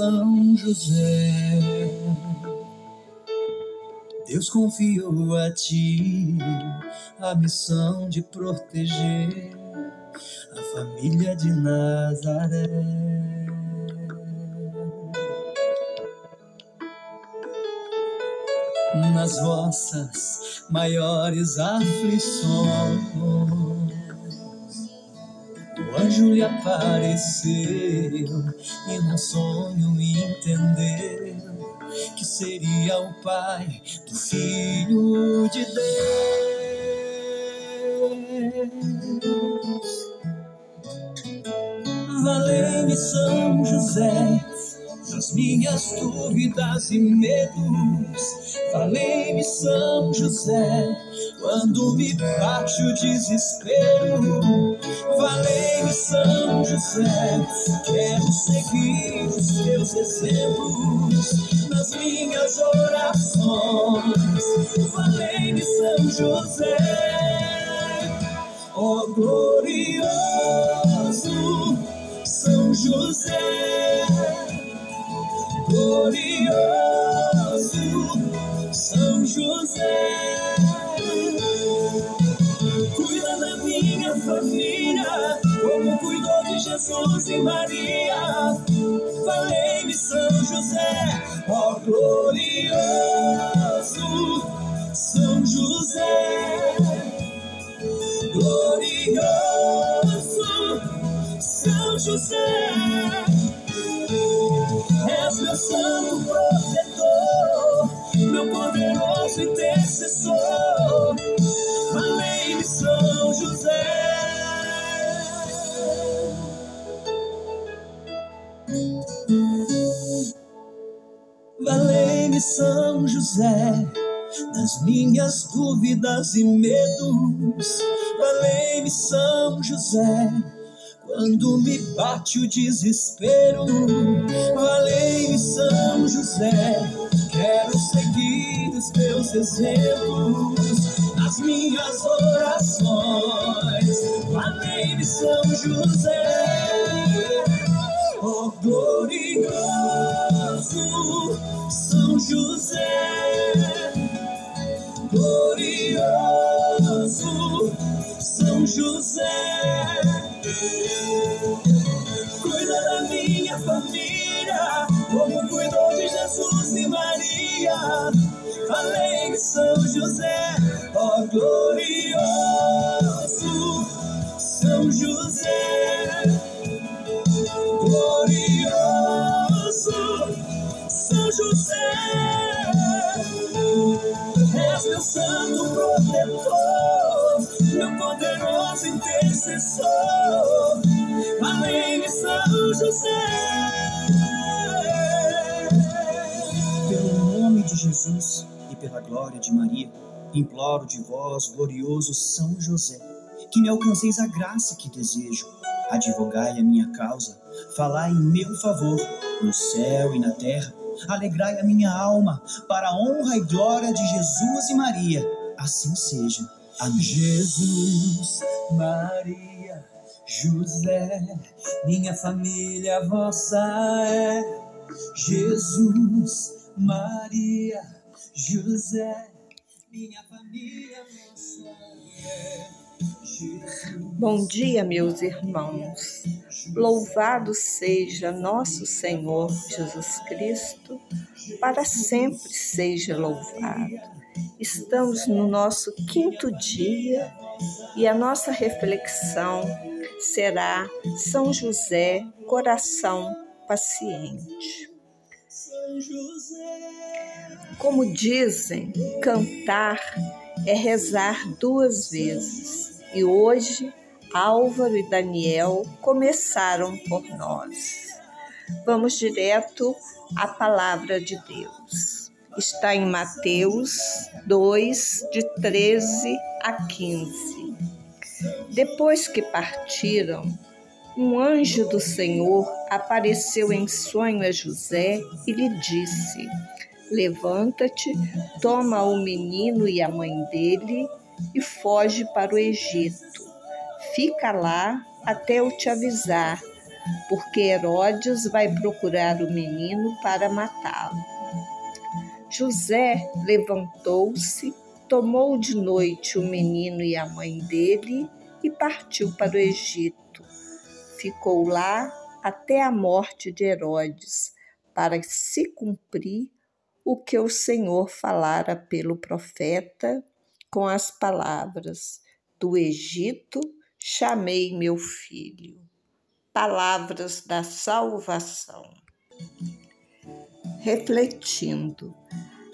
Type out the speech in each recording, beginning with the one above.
São José. Deus confiou a ti a missão de proteger a família de Nazaré. Nas vossas maiores aflições, o anjo lhe apareceu e num sonho entendeu que seria o pai do filho de Deus. Valei-me São José nas minhas dúvidas e medos. Falei-me São José quando me bate o desespero. Falei-me São José, quero seguir os teus exemplos nas minhas orações. Falei-me São José, ó oh, glorioso São José glorioso São José. Cuida da minha família, como cuidou de Jesus e Maria. Falei-me São José, ó glorioso São José. Glorioso São José és meu santo protetor, meu poderoso intercessor. Amém, São José. Valei-me São José, nas minhas dúvidas e medos. Valei-me São José quando me bate o desespero, valei São José. Quero seguir os teus exemplos nas minhas orações. Valei São José, oh glorioso São José, glorioso São José. Cuida da minha família, como cuidou de Jesus e Maria. Falei São José, ó glorioso São José. Glorioso São José. És meu santo protetor, meu poderoso intercessor. Amém, São José. Pelo nome de Jesus pela glória de Maria, imploro de vós, glorioso São José, que me alcanceis a graça que desejo. Advogai a minha causa, falai em meu favor, no céu e na terra. Alegrai a minha alma, para a honra e glória de Jesus e Maria. Assim seja. Amém. Jesus, Maria, José, minha família vossa é. Jesus, Maria, José, minha família vossa é. Bom dia, meus irmãos. Louvado seja nosso Senhor Jesus Cristo, para sempre seja louvado. Estamos no nosso quinto dia e a nossa reflexão será São José, coração paciente. Como dizem, cantar é rezar duas vezes. E hoje, Álvaro e Daniel começaram por nós. Vamos direto à palavra de Deus. Está em Mateus 2, de 13 a 15. Depois que partiram, um anjo do Senhor apareceu em sonho a José e lhe disse: Levanta-te, toma o menino e a mãe dele e foge para o Egito. Fica lá até eu te avisar, porque Herodes vai procurar o menino para matá-lo. José levantou-se, tomou de noite o menino e a mãe dele e partiu para o Egito. Ficou lá até a morte de Herodes, para se cumprir o que o Senhor falara pelo profeta com as palavras: Do Egito chamei meu filho. Palavras da salvação. Refletindo,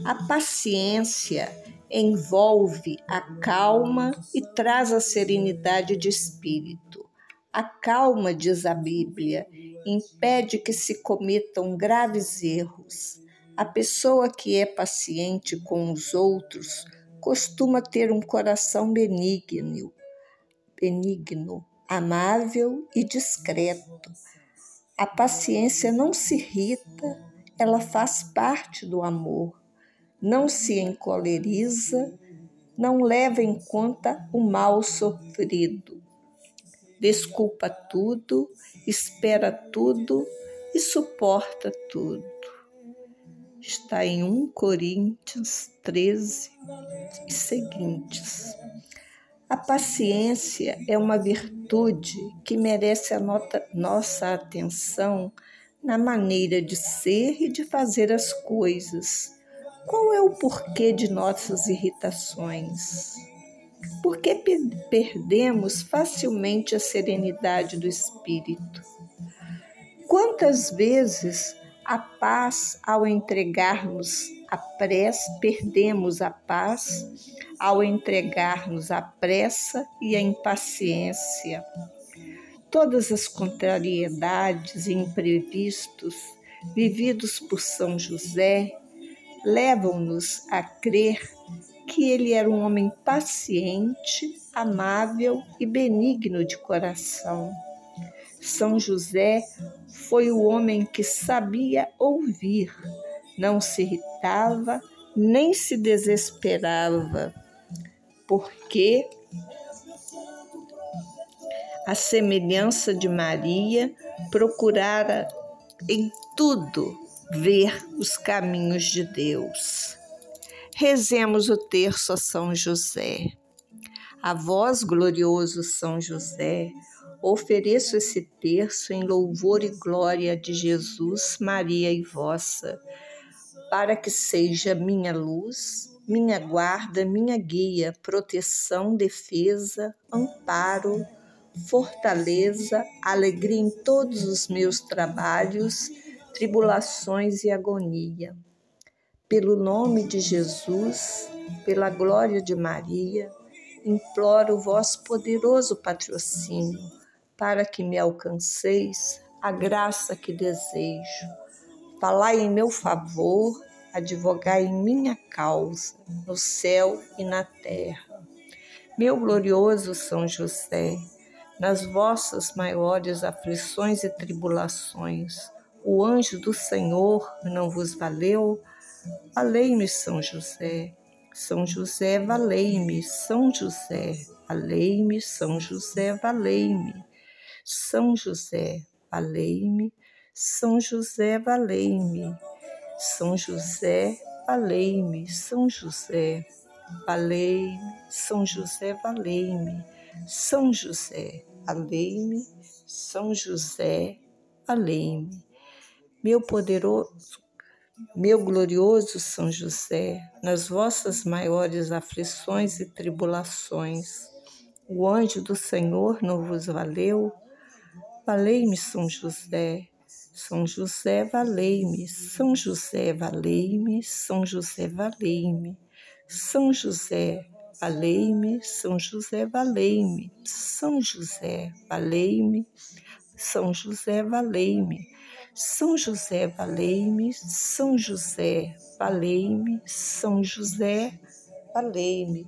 a paciência envolve a calma e traz a serenidade de espírito. A calma, diz a Bíblia, impede que se cometam graves erros. A pessoa que é paciente com os outros costuma ter um coração benigno, benigno, amável e discreto. A paciência não se irrita, ela faz parte do amor. Não se encoleriza, não leva em conta o mal sofrido. Desculpa tudo, espera tudo e suporta tudo está em 1 Coríntios 13 e seguintes. A paciência é uma virtude que merece a nota, nossa atenção na maneira de ser e de fazer as coisas. Qual é o porquê de nossas irritações? Por que perdemos facilmente a serenidade do espírito? Quantas vezes a paz ao entregarmos a pressa, perdemos a paz ao entregarmos a pressa e a impaciência. Todas as contrariedades e imprevistos vividos por São José levam-nos a crer que ele era um homem paciente, amável e benigno de coração. São José foi o homem que sabia ouvir, não se irritava nem se desesperava, porque a semelhança de Maria procurara em tudo ver os caminhos de Deus. Rezemos o terço a São José. A vós, glorioso São José, Ofereço esse terço em louvor e glória de Jesus, Maria e vossa, para que seja minha luz, minha guarda, minha guia, proteção, defesa, amparo, fortaleza, alegria em todos os meus trabalhos, tribulações e agonia. Pelo nome de Jesus, pela glória de Maria, imploro o vosso poderoso patrocínio para que me alcanceis a graça que desejo. Falai em meu favor, advogai em minha causa, no céu e na terra. Meu glorioso São José, nas vossas maiores aflições e tribulações, o anjo do Senhor não vos valeu? Valei-me, São José. São José, valei-me. São José, valei-me. São José, valei-me. São José, valei-me, São José, valei-me, São José, valei-me, São José, valei-me, São José, valei-me, São José, valei-me, São José, valei-me. Meu poderoso, meu glorioso São José, nas vossas maiores aflições e tribulações, o anjo do Senhor não vos valeu? Valei-me São José. São José, valei-me. São José, valei-me. São José, valei-me. São José, valei-me. São José, valei-me. São José, valei-me. São José, valei-me. São José, valei-me. São José, valei-me. São José, valei-me.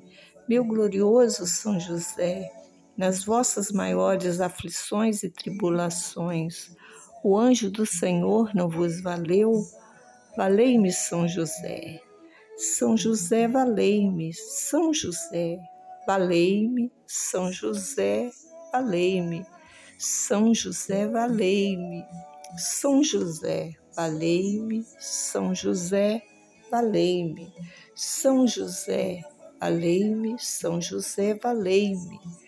Meu glorioso São José, nas vossas maiores aflições e tribulações. O anjo do Senhor não vos valeu? Valei-me, São José. São José, valei-me. São José, valei-me. São José, valei-me. São José, valei-me. São José, valei-me. São José, valei-me. São José, valei-me. São José, valei-me.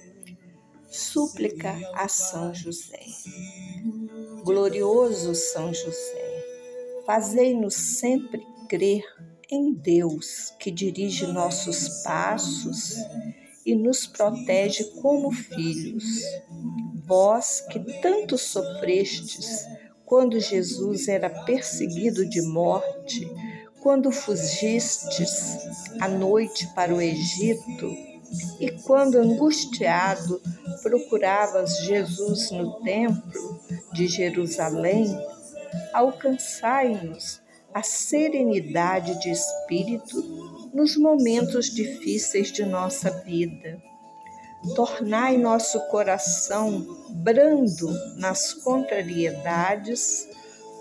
Súplica a São José. Glorioso São José, fazei-nos sempre crer em Deus que dirige nossos passos e nos protege como filhos. Vós que tanto sofrestes quando Jesus era perseguido de morte, quando fugistes à noite para o Egito e quando angustiado procuravas Jesus no templo de Jerusalém, alcançai-nos a serenidade de espírito nos momentos difíceis de nossa vida. Tornai nosso coração brando nas contrariedades,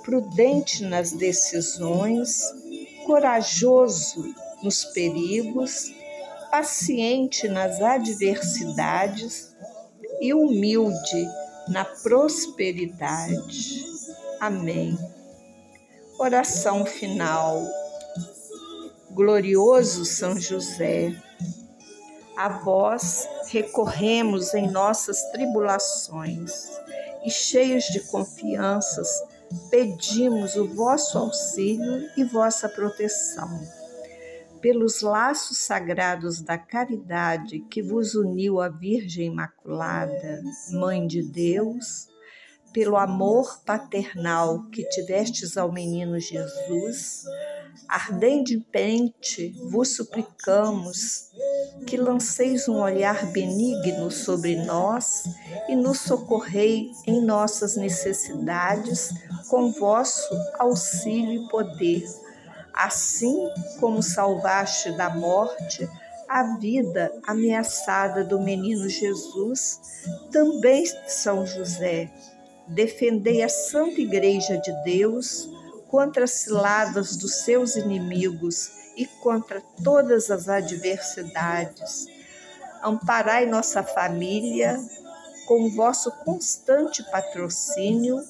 prudente nas decisões, corajoso nos perigos, paciente nas adversidades e humilde na prosperidade. Amém. Oração final. Glorioso São José, a vós recorremos em nossas tribulações e, cheios de confianças, pedimos o vosso auxílio e vossa proteção. Pelos laços sagrados da caridade que vos uniu à Virgem Imaculada, Mãe de Deus, pelo amor paternal que tivestes ao menino Jesus, ardentemente vos suplicamos que lanceis um olhar benigno sobre nós e nos socorrei em nossas necessidades com vosso auxílio e poder, assim como salvaste da morte a vida ameaçada do menino Jesus, também São José, defendei a Santa Igreja de Deus contra as ciladas dos seus inimigos e contra todas as adversidades. Amparai nossa família com vosso constante patrocínio,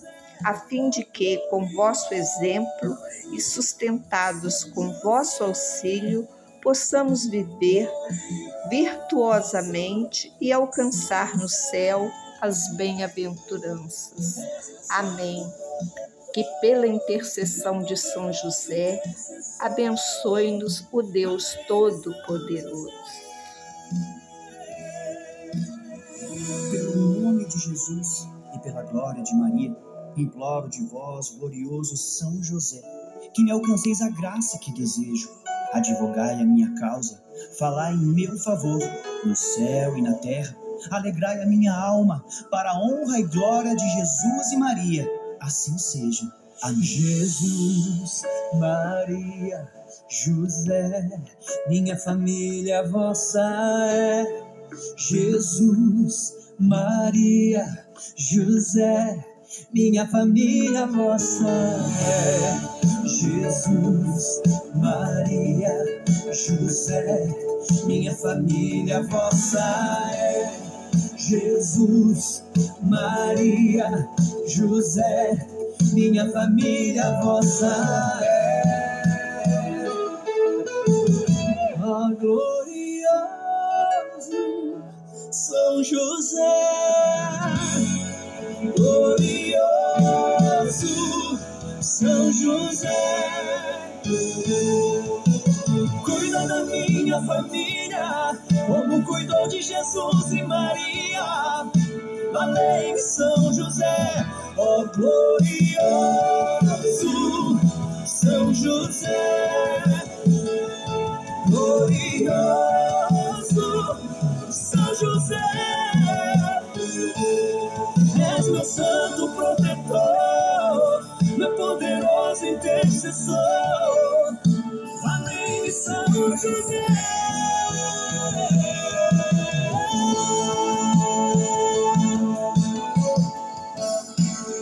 a fim de que, com vosso exemplo e sustentados com vosso auxílio, possamos viver virtuosamente e alcançar no céu as bem-aventuranças. Amém que pela intercessão de São José, abençoe-nos o Deus Todo-Poderoso. Pelo nome de Jesus e pela glória de Maria, imploro de vós, glorioso São José, que me alcanceis a graça que desejo. Advogai a minha causa, falai em meu favor, no céu e na terra. Alegrai a minha alma, para a honra e glória de Jesus e Maria. Assim seja. Amém. Jesus, Maria, José, minha família vossa é. Jesus, Maria, José, minha família vossa é. Jesus, Maria, José, minha família vossa é. Jesus, Maria, José, minha família vossa é. Ó glorioso São José, glorioso São José. Cuida da minha família, como cuidou de Jesus e Maria. Valei São José, ó glorioso